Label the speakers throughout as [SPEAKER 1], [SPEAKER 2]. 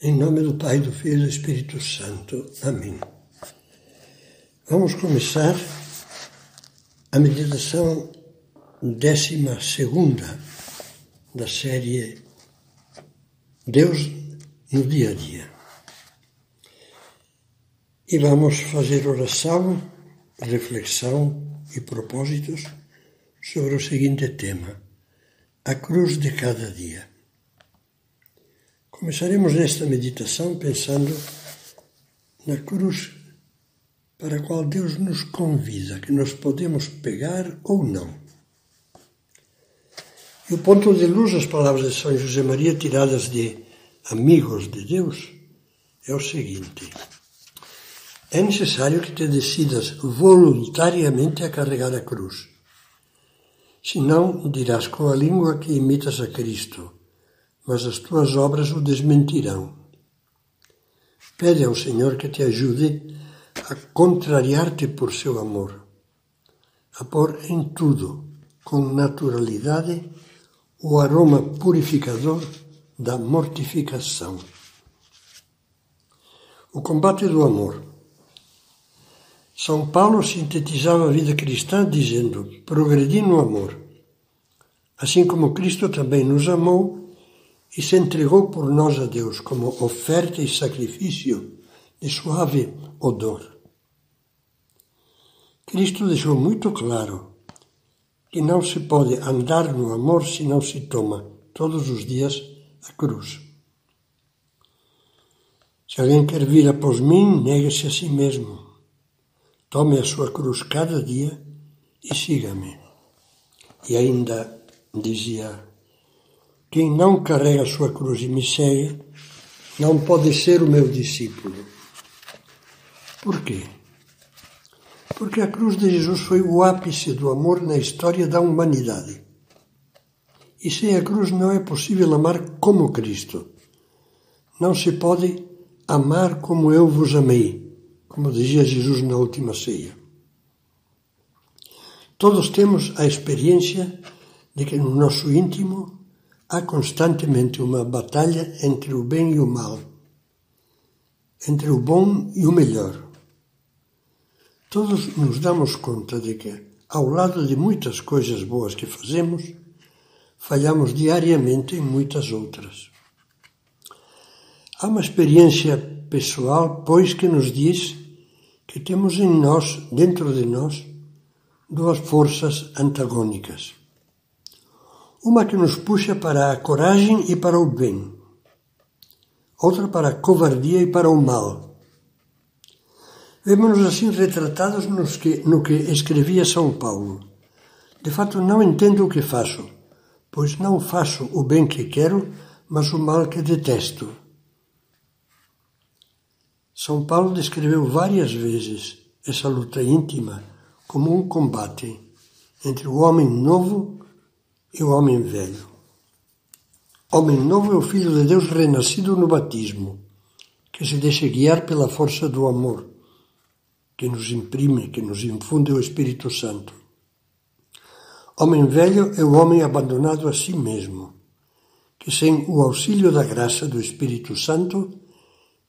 [SPEAKER 1] Em nome do Pai, do Filho e do Espírito Santo. Amém. Vamos começar a meditação décima segunda da série Deus no dia a dia. E vamos fazer oração, reflexão e propósitos sobre o seguinte tema: a cruz de cada dia. Começaremos nesta meditação pensando na cruz para a qual Deus nos convida, que nós podemos pegar ou não. E o ponto de luz das palavras de São José Maria, tiradas de Amigos de Deus, é o seguinte: é necessário que te decidas voluntariamente a carregar a cruz. Senão, dirás com a língua que imitas a Cristo mas as tuas obras o desmentirão. Pede ao Senhor que te ajude a contrariar-te por seu amor, a pôr em tudo, com naturalidade, o aroma purificador da mortificação. O combate do amor. São Paulo sintetizava a vida cristã dizendo: progredi no amor. Assim como Cristo também nos amou e se entregou por nós a Deus como oferta e sacrifício de suave odor. Cristo deixou muito claro que não se pode andar no amor se não se toma todos os dias a cruz. Se alguém quer vir após mim, negue-se a si mesmo. Tome a sua cruz cada dia e siga-me. E ainda dizia quem não carrega a sua cruz e me segue não pode ser o meu discípulo. Por quê? Porque a cruz de Jesus foi o ápice do amor na história da humanidade. E sem a cruz não é possível amar como Cristo. Não se pode amar como eu vos amei, como dizia Jesus na última ceia. Todos temos a experiência de que no nosso íntimo Há constantemente uma batalha entre o bem e o mal, entre o bom e o melhor. Todos nos damos conta de que, ao lado de muitas coisas boas que fazemos, falhamos diariamente em muitas outras. Há uma experiência pessoal, pois, que nos diz que temos em nós, dentro de nós, duas forças antagônicas uma que nos puxa para a coragem e para o bem, outra para a covardia e para o mal. Vemos-nos assim retratados que, no que escrevia São Paulo. De fato, não entendo o que faço, pois não faço o bem que quero, mas o mal que detesto. São Paulo descreveu várias vezes essa luta íntima como um combate entre o homem novo e o homem velho. Homem novo é o Filho de Deus renascido no batismo, que se deixa guiar pela força do amor, que nos imprime, que nos infunde o Espírito Santo. Homem velho é o homem abandonado a si mesmo, que sem o auxílio da graça do Espírito Santo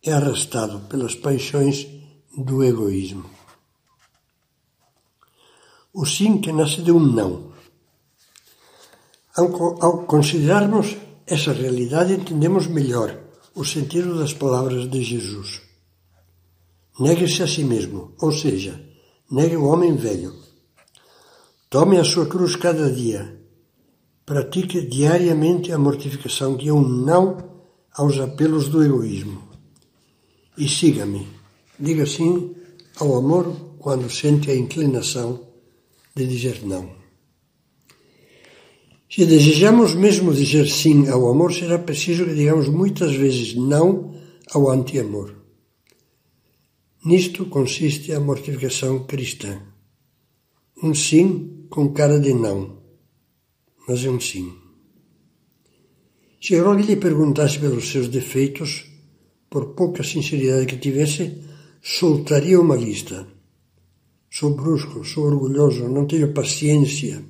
[SPEAKER 1] é arrastado pelas paixões do egoísmo. O sim que nasce de um não ao considerarmos essa realidade, entendemos melhor o sentido das palavras de Jesus. Negue-se a si mesmo, ou seja, negue o homem velho. Tome a sua cruz cada dia. Pratique diariamente a mortificação que é um não aos apelos do egoísmo. E siga-me. Diga sim ao amor quando sente a inclinação de dizer não. Se desejamos mesmo dizer sim ao amor, será preciso que digamos muitas vezes não ao anti-amor. Nisto consiste a mortificação cristã. Um sim com cara de não, mas é um sim. Se alguém lhe perguntasse pelos seus defeitos, por pouca sinceridade que tivesse, soltaria uma lista. Sou brusco, sou orgulhoso, não tenho paciência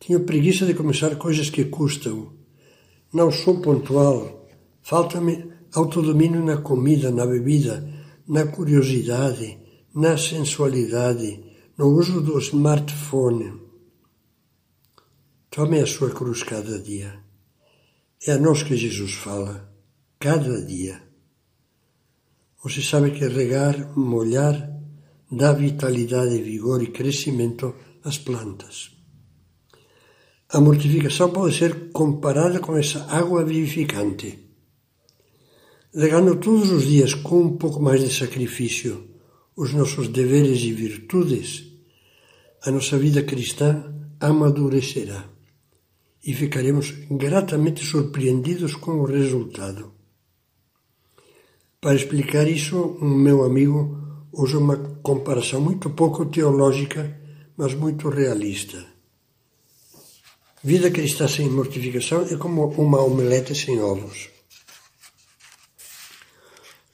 [SPEAKER 1] tenho preguiça de começar coisas que custam. Não sou pontual. Falta-me autodomínio na comida, na bebida, na curiosidade, na sensualidade, no uso do smartphone. Tome a sua cruz cada dia. É a nós que Jesus fala, cada dia. Você sabe que regar, molhar, dá vitalidade, vigor e crescimento às plantas. A mortificação pode ser comparada com essa água vivificante. Regando todos os dias com um pouco mais de sacrifício os nossos deveres e virtudes, a nossa vida cristã amadurecerá e ficaremos gratamente surpreendidos com o resultado. Para explicar isso, um meu amigo usa uma comparação muito pouco teológica, mas muito realista. Vida cristã sem mortificação é como uma omelete sem ovos.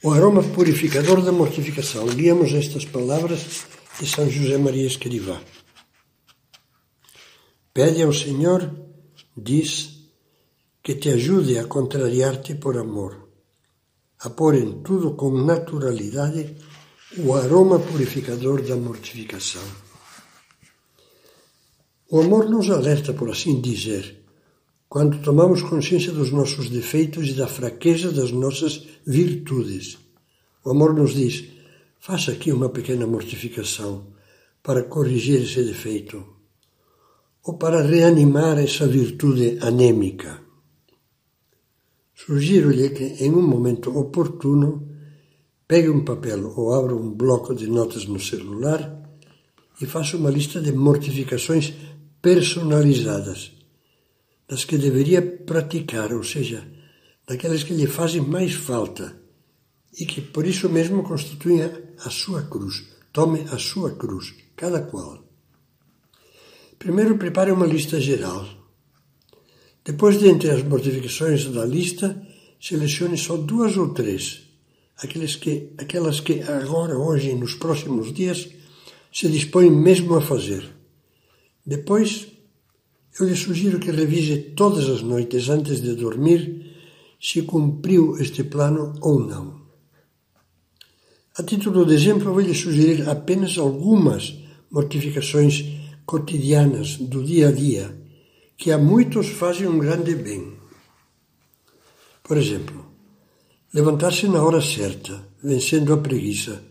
[SPEAKER 1] O aroma purificador da mortificação. Líamos estas palavras de São José Maria Escrivá. Pede ao Senhor, diz, que te ajude a contrariar-te por amor, a pôr em tudo com naturalidade o aroma purificador da mortificação. O amor nos alerta, por assim dizer, quando tomamos consciência dos nossos defeitos e da fraqueza das nossas virtudes. O amor nos diz: faça aqui uma pequena mortificação para corrigir esse defeito ou para reanimar essa virtude anêmica. Sugiro-lhe que, em um momento oportuno, pegue um papel ou abra um bloco de notas no celular e faça uma lista de mortificações personalizadas, das que deveria praticar, ou seja, daquelas que lhe fazem mais falta e que por isso mesmo constituem a sua cruz. Tome a sua cruz, cada qual. Primeiro prepare uma lista geral. Depois, dentre as mortificações da lista, selecione só duas ou três, aquelas que, aquelas que agora, hoje e nos próximos dias se dispõe mesmo a fazer. Depois, eu lhe sugiro que revise todas as noites antes de dormir se cumpriu este plano ou não. A título de exemplo, vou lhe sugerir apenas algumas mortificações cotidianas do dia a dia, que a muitos fazem um grande bem. Por exemplo, levantar-se na hora certa, vencendo a preguiça,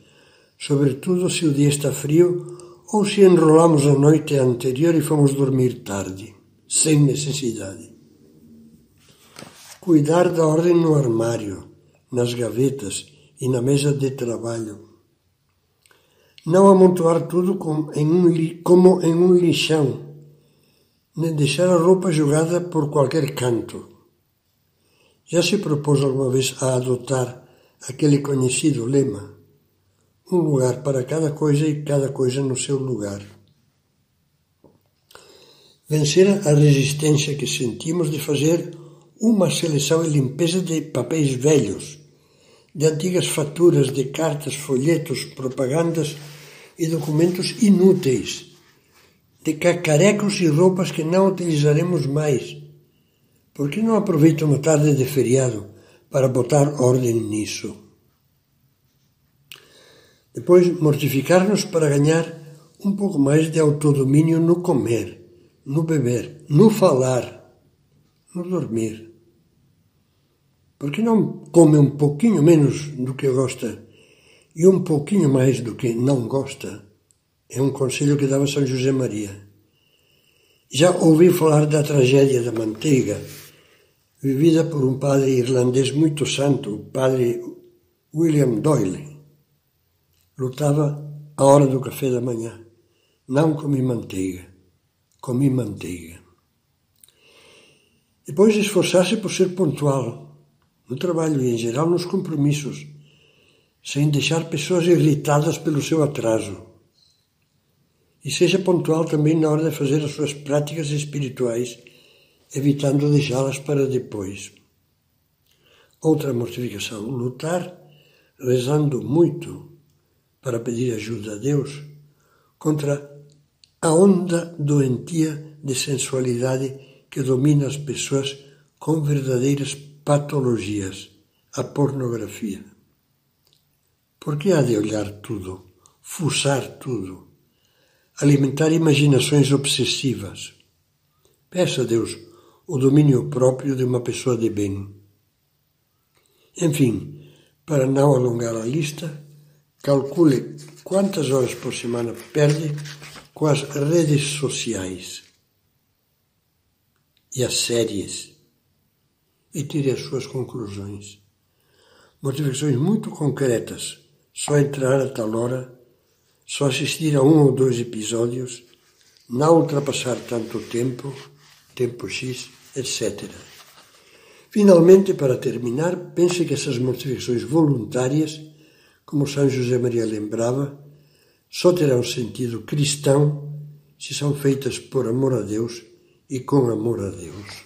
[SPEAKER 1] sobretudo se o dia está frio ou se enrolamos a noite anterior e fomos dormir tarde, sem necessidade. Cuidar da ordem no armário, nas gavetas e na mesa de trabalho não amontoar tudo como em um, como em um lixão, nem deixar a roupa jogada por qualquer canto. Já se propôs alguma vez a adotar aquele conhecido lema: um lugar para cada coisa e cada coisa no seu lugar. Vencer a resistência que sentimos de fazer uma seleção e limpeza de papéis velhos, de antigas faturas, de cartas, folhetos, propagandas e documentos inúteis, de cacarecos e roupas que não utilizaremos mais. Por que não aproveita uma tarde de feriado para botar ordem nisso? Depois, mortificar-nos para ganhar um pouco mais de autodomínio no comer, no beber, no falar, no dormir. Por que não come um pouquinho menos do que gosta e um pouquinho mais do que não gosta, é um conselho que dava São José Maria. Já ouvi falar da tragédia da manteiga, vivida por um padre irlandês muito santo, o padre William Doyle. Lutava a hora do café da manhã. Não comi manteiga, comi manteiga. Depois esforçar-se por ser pontual no trabalho e, em geral, nos compromissos sem deixar pessoas irritadas pelo seu atraso. E seja pontual também na hora de fazer as suas práticas espirituais, evitando deixá-las para depois. Outra mortificação: lutar rezando muito para pedir ajuda a Deus contra a onda doentia de sensualidade que domina as pessoas com verdadeiras patologias, a pornografia? Por que há de olhar tudo, fuçar tudo, alimentar imaginações obsessivas? Peça a Deus o domínio próprio de uma pessoa de bem. Enfim, para não alongar a lista, calcule quantas horas por semana perde com as redes sociais e as séries e tire as suas conclusões. Motivações muito concretas. Só entrar a tal hora, só assistir a um ou dois episódios, não ultrapassar tanto tempo, tempo X, etc. Finalmente, para terminar, pense que essas motivações voluntárias, como São José Maria lembrava, só terão sentido cristão se são feitas por amor a Deus e com amor a Deus.